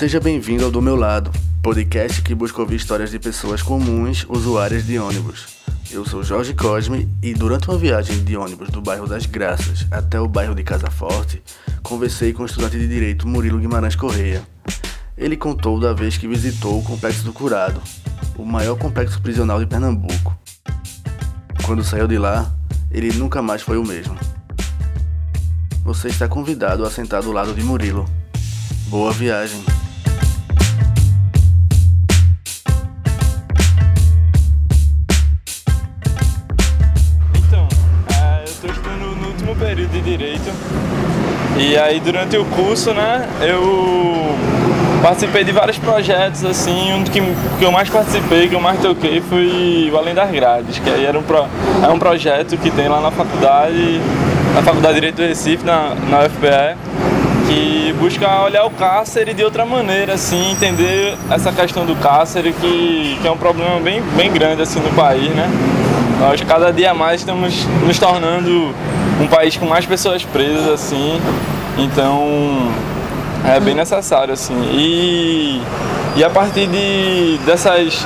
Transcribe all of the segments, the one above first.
Seja bem-vindo ao Do Meu Lado, podcast que busca ouvir histórias de pessoas comuns, usuárias de ônibus. Eu sou Jorge Cosme e durante uma viagem de ônibus do bairro das Graças até o bairro de Casa Forte, conversei com o estudante de direito Murilo Guimarães Correia. Ele contou da vez que visitou o Complexo do Curado, o maior complexo prisional de Pernambuco. Quando saiu de lá, ele nunca mais foi o mesmo. Você está convidado a sentar do lado de Murilo. Boa viagem! De Direito e aí durante o curso, né, eu participei de vários projetos, assim, um que, que eu mais participei, que eu mais toquei foi o Além das Grades, que aí era um, pro, é um projeto que tem lá na faculdade, na Faculdade de Direito do Recife, na, na UFPE, que busca olhar o cárcere de outra maneira, assim, entender essa questão do cárcere, que, que é um problema bem, bem grande, assim, no país, né? Nós cada dia mais estamos nos tornando um país com mais pessoas presas, assim, então é bem necessário, assim. E, e a partir de, dessas,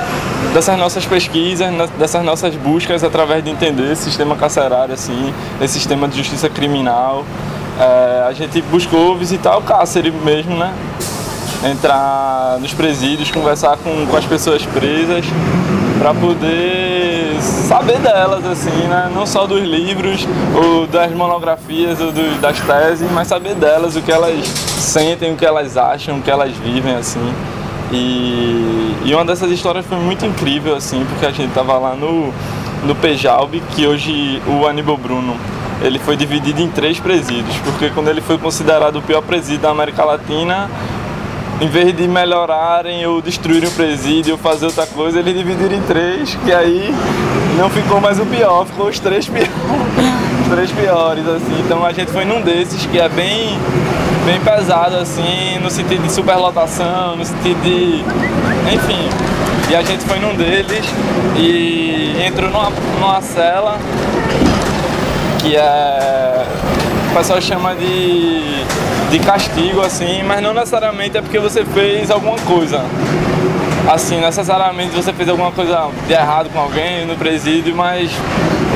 dessas nossas pesquisas, dessas nossas buscas através de entender esse sistema carcerário, assim, esse sistema de justiça criminal, é, a gente buscou visitar o cárcere mesmo, né? Entrar nos presídios, conversar com, com as pessoas presas, para poder saber delas, assim, né? Não só dos livros, ou das monografias, ou do, das teses, mas saber delas, o que elas sentem, o que elas acham, o que elas vivem, assim. E, e uma dessas histórias foi muito incrível, assim, porque a gente tava lá no, no Pejalb, que hoje o Aníbal Bruno ele foi dividido em três presídios, porque quando ele foi considerado o pior presídio da América Latina, em vez de melhorarem ou destruírem o presídio ou fazer outra coisa, eles dividiram em três, que aí não ficou mais o pior, ficou os três piores. três piores, assim. Então a gente foi num desses que é bem, bem pesado, assim, no sentido de superlotação, no sentido de. Enfim. E a gente foi num deles e entrou numa, numa cela que é. O pessoal chama de de castigo, assim, mas não necessariamente é porque você fez alguma coisa. Assim, necessariamente você fez alguma coisa de errado com alguém no presídio, mas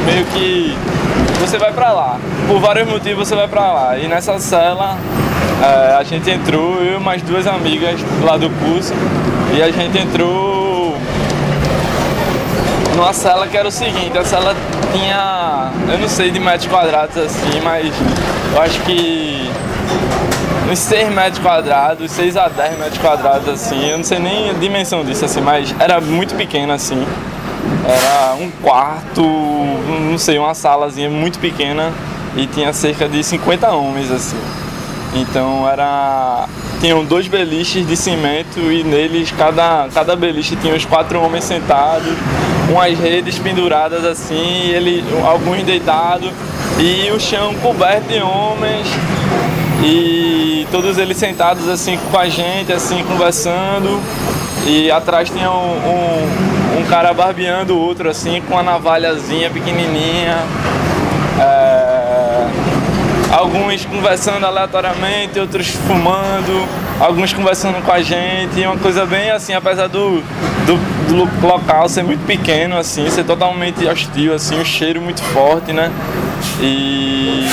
meio que você vai pra lá. Por vários motivos você vai pra lá. E nessa cela é, a gente entrou, eu e mais duas amigas lá do curso, e a gente entrou numa cela que era o seguinte, a cela tinha, eu não sei de metros quadrados assim, mas eu acho que uns 6 metros quadrados, 6 a 10 metros quadrados assim, eu não sei nem a dimensão disso assim, mas era muito pequeno assim. Era um quarto, não sei, uma salazinha muito pequena e tinha cerca de 50 homens assim. Então era. Tinham dois beliches de cimento e neles cada, cada beliche tinha os quatro homens sentados, umas redes penduradas assim, ele, alguns deitados, e o chão coberto de homens e todos eles sentados assim com a gente, assim, conversando. E atrás tinha um, um, um cara barbeando o outro assim, com uma navalhazinha pequenininha. É, alguns conversando aleatoriamente, outros fumando, alguns conversando com a gente, uma coisa bem assim, apesar do, do, do, local ser muito pequeno, assim, ser totalmente hostil, assim, um cheiro muito forte, né? E,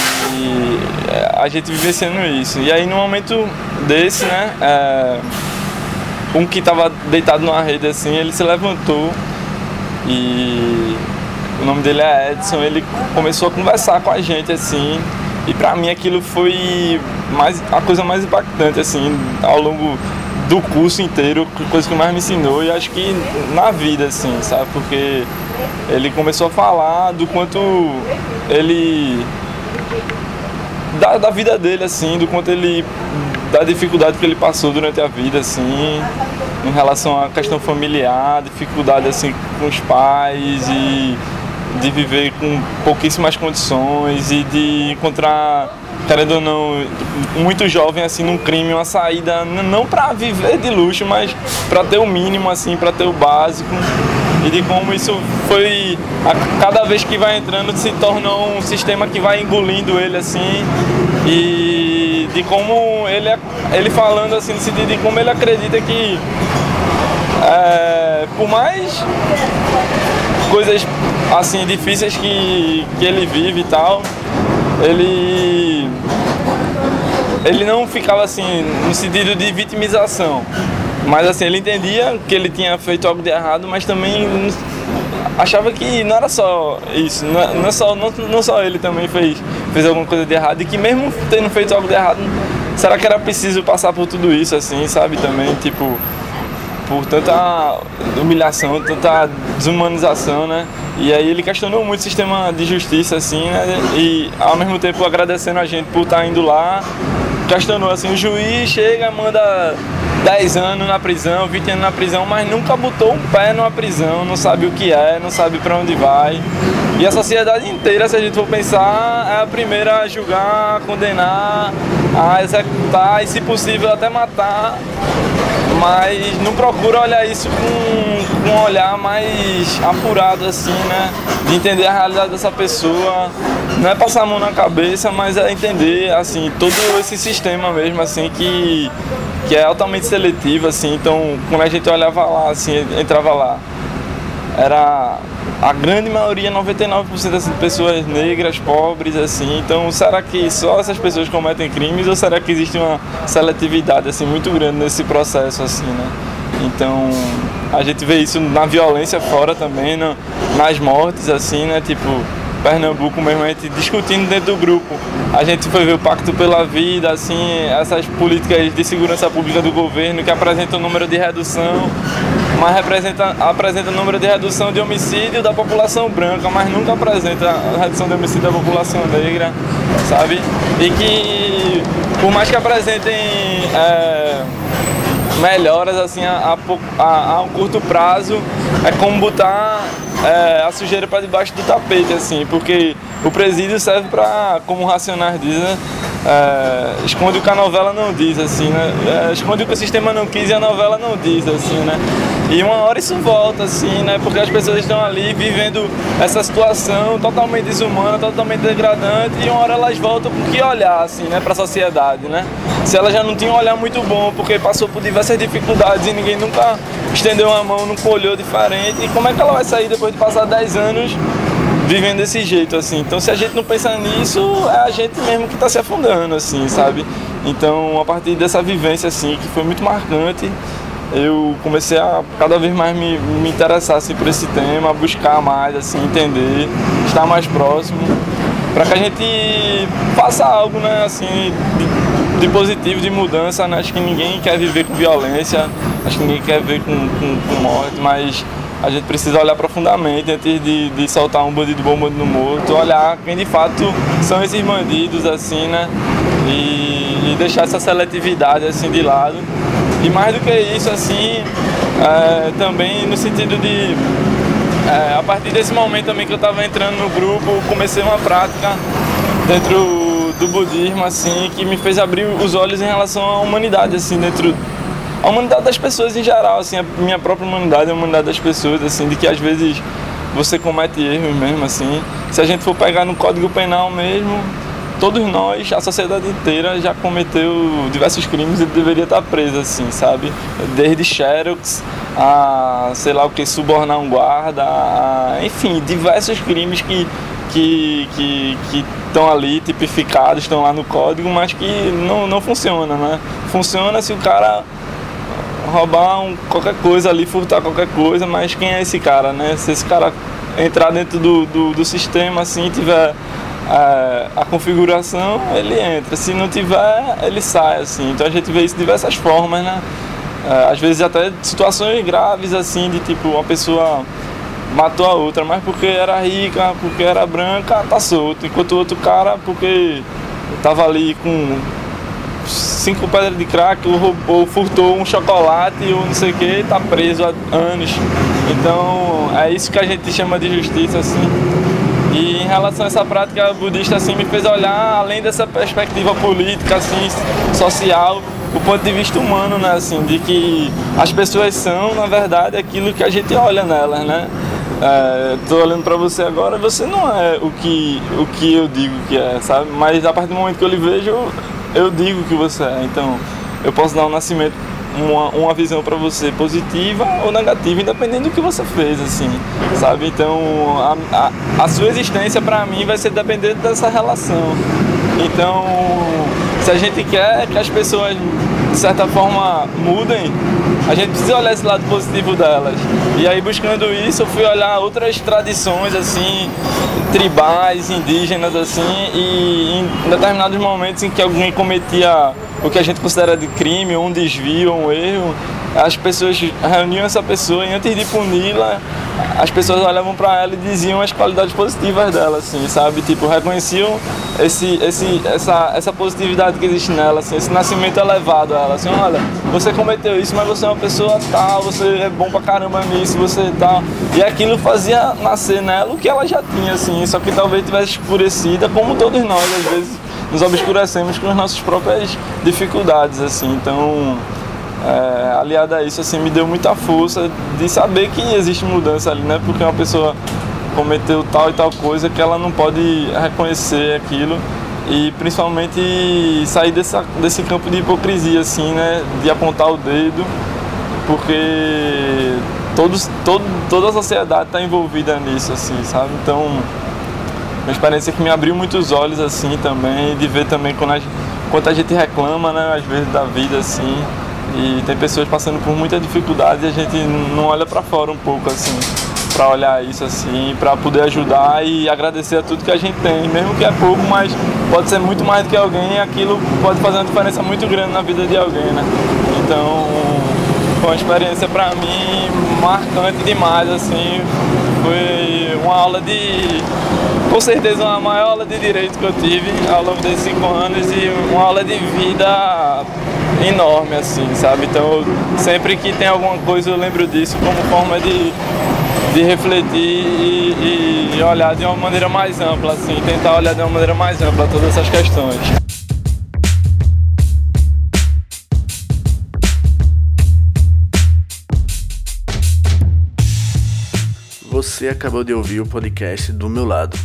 a gente vivenciando isso. E aí no momento desse, né, é, um que estava deitado numa rede assim, ele se levantou e o nome dele é Edson, ele começou a conversar com a gente assim, e para mim aquilo foi mais a coisa mais impactante assim ao longo do curso inteiro, coisa que mais me ensinou e acho que na vida assim, sabe? Porque ele começou a falar do quanto ele da, da vida dele, assim, do quanto ele. da dificuldade que ele passou durante a vida, assim, em relação à questão familiar, dificuldade assim com os pais e de viver com pouquíssimas condições e de encontrar, querendo ou não, muito jovem assim num crime, uma saída não para viver de luxo, mas para ter o mínimo assim, para ter o básico e de como isso foi a, cada vez que vai entrando se torna um sistema que vai engolindo ele assim. E de, como ele, ele falando assim, no sentido de como ele acredita que é, por mais coisas assim difíceis que, que ele vive e tal, ele ele não ficava assim no sentido de vitimização, mas assim ele entendia que ele tinha feito algo de errado, mas também achava que não era só isso, não, é, não, é só, não, não só ele também fez, fez alguma coisa de errado e que mesmo tendo feito algo de errado, será que era preciso passar por tudo isso assim, sabe também, tipo por tanta humilhação, tanta desumanização, né? E aí ele questionou muito o sistema de justiça, assim, né? E ao mesmo tempo agradecendo a gente por estar indo lá, questionou assim, o juiz chega, manda 10 anos na prisão, 20 anos na prisão, mas nunca botou um pé numa prisão, não sabe o que é, não sabe para onde vai. E a sociedade inteira, se a gente for pensar, é a primeira a julgar, a condenar, a executar e, se possível, até matar mas não procura olhar isso com, com um olhar mais apurado assim, né? De entender a realidade dessa pessoa. Não é passar a mão na cabeça, mas é entender assim todo esse sistema mesmo assim que que é altamente seletivo assim. Então, quando a gente olhava lá assim, entrava lá, era a grande maioria, 99% das pessoas negras, pobres, assim. Então, será que só essas pessoas cometem crimes ou será que existe uma seletividade assim muito grande nesse processo, assim, né? Então, a gente vê isso na violência fora também, no, nas mortes, assim, né? Tipo, Pernambuco mesmo, a gente discutindo dentro do grupo. A gente foi ver o Pacto pela Vida, assim, essas políticas de segurança pública do governo que apresentam o número de redução, mas representa, apresenta o número de redução de homicídio da população branca, mas nunca apresenta a redução de homicídio da população negra, sabe? E que, por mais que apresentem é, melhoras assim a, a, a, um curto prazo, é como botar é, a sujeira para debaixo do tapete, assim, porque o presídio serve para, como Racionais diz, né? É, esconde o que a novela não diz, assim, né? É, esconde o que o sistema não quis e a novela não diz, assim, né? E uma hora isso volta, assim, né? Porque as pessoas estão ali vivendo essa situação totalmente desumana, totalmente degradante, e uma hora elas voltam com que olhar, assim, né? Para a sociedade, né? Se elas já não tinham um olhar muito bom, porque passou por diversas dificuldades e ninguém nunca estendeu a mão, nunca olhou diferente, e como é que ela vai sair depois de passar 10 anos vivendo desse jeito, assim. Então, se a gente não pensar nisso, é a gente mesmo que está se afundando, assim, sabe? Então, a partir dessa vivência, assim, que foi muito marcante, eu comecei a cada vez mais me, me interessar assim, por esse tema, buscar mais, assim, entender, estar mais próximo, para que a gente faça algo, né, assim, de, de, positivo, de mudança, né? Acho que ninguém quer viver com violência, acho que ninguém quer viver com, com, com morte, mas a gente precisa olhar profundamente antes de, de soltar um bandido bom, um bandido morto, olhar quem de fato são esses bandidos, assim, né? E, e deixar essa seletividade assim de lado. E mais do que isso, assim, é, também no sentido de é, a partir desse momento também que eu estava entrando no grupo, comecei uma prática dentro do budismo, assim, que me fez abrir os olhos em relação à humanidade, assim, dentro a humanidade das pessoas em geral, assim, a minha própria humanidade, a humanidade das pessoas, assim, de que às vezes você comete erros mesmo, assim. Se a gente for pegar no Código Penal mesmo, todos nós, a sociedade inteira já cometeu diversos crimes e deveria estar preso, assim, sabe? Desde Xerox a, sei lá o que, subornar um guarda, a, enfim, diversos crimes que que que que estão ali tipificados, estão lá no código, mas que não, não funciona, né? Funciona se o cara roubar um, qualquer coisa ali, furtar qualquer coisa, mas quem é esse cara, né? Se esse cara entrar dentro do, do, do sistema assim, tiver a, é, a configuração, ele entra. Se não tiver, ele sai, assim. Então a gente vê isso de diversas formas, né? É, às vezes até situações graves, assim, de tipo, uma pessoa matou a outra, mas porque era rica, porque era branca, tá solto. Enquanto o outro cara, porque tava ali com cinco pedras de crack, ou, ou furtou um chocolate ou não sei o que, tá preso há anos. Então é isso que a gente chama de justiça, assim. E em relação a essa prática budista, assim, me fez olhar além dessa perspectiva política, assim, social, o ponto de vista humano, né, assim, de que as pessoas são, na verdade, aquilo que a gente olha nelas, né. Estou é, olhando para você agora, você não é o que, o que eu digo que é, sabe? Mas a partir do momento que eu lhe vejo, eu digo que você é. Então, eu posso dar um nascimento, uma, uma visão para você positiva ou negativa, independente do que você fez, assim, sabe? Então, a, a, a sua existência para mim vai ser dependente dessa relação. Então, se a gente quer que as pessoas de certa forma mudem, a gente precisa olhar esse lado positivo delas. E aí buscando isso, eu fui olhar outras tradições assim, tribais, indígenas assim, e em determinados momentos em que alguém cometia o que a gente considera de crime, um desvio, ou um erro, as pessoas reuniam essa pessoa e antes de puni-la, as pessoas olhavam para ela e diziam as qualidades positivas dela, assim, sabe? Tipo, reconheciam esse, esse, essa, essa positividade que existe nela, assim, esse nascimento elevado a ela, assim, olha, você cometeu isso, mas você é uma pessoa tal, você é bom pra caramba nisso, você tal. E aquilo fazia nascer nela o que ela já tinha, assim, só que talvez tivesse escurecida, como todos nós, às vezes, nos obscurecemos com as nossas próprias dificuldades, assim, então é, aliado a isso, assim, me deu muita força de saber que existe mudança ali, né? Porque uma pessoa cometeu tal e tal coisa que ela não pode reconhecer aquilo e principalmente sair dessa, desse campo de hipocrisia, assim, né? De apontar o dedo, porque todos, todo, toda a sociedade está envolvida nisso, assim, sabe? Então, uma experiência que me abriu muitos olhos, assim, também, de ver também quando a, quanto a gente reclama, né? Às vezes da vida, assim, e tem pessoas passando por muita dificuldade e a gente não olha para fora um pouco assim, para olhar isso assim, para poder ajudar e agradecer a tudo que a gente tem, mesmo que é pouco, mas pode ser muito mais do que alguém e aquilo pode fazer uma diferença muito grande na vida de alguém, né? Então, foi uma experiência para mim marcante demais assim, foi uma aula de com certeza uma maior aula de direito que eu tive ao longo desses cinco anos e uma aula de vida enorme, assim, sabe? Então, sempre que tem alguma coisa, eu lembro disso como forma de, de refletir e, e olhar de uma maneira mais ampla, assim, tentar olhar de uma maneira mais ampla todas essas questões. Você acabou de ouvir o podcast do meu lado.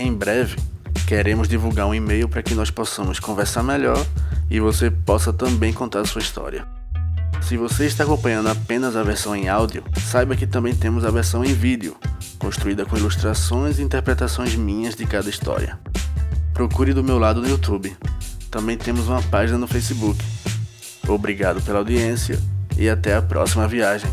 Em breve, queremos divulgar um e-mail para que nós possamos conversar melhor e você possa também contar sua história. Se você está acompanhando apenas a versão em áudio, saiba que também temos a versão em vídeo, construída com ilustrações e interpretações minhas de cada história. Procure do meu lado no YouTube. Também temos uma página no Facebook. Obrigado pela audiência e até a próxima viagem.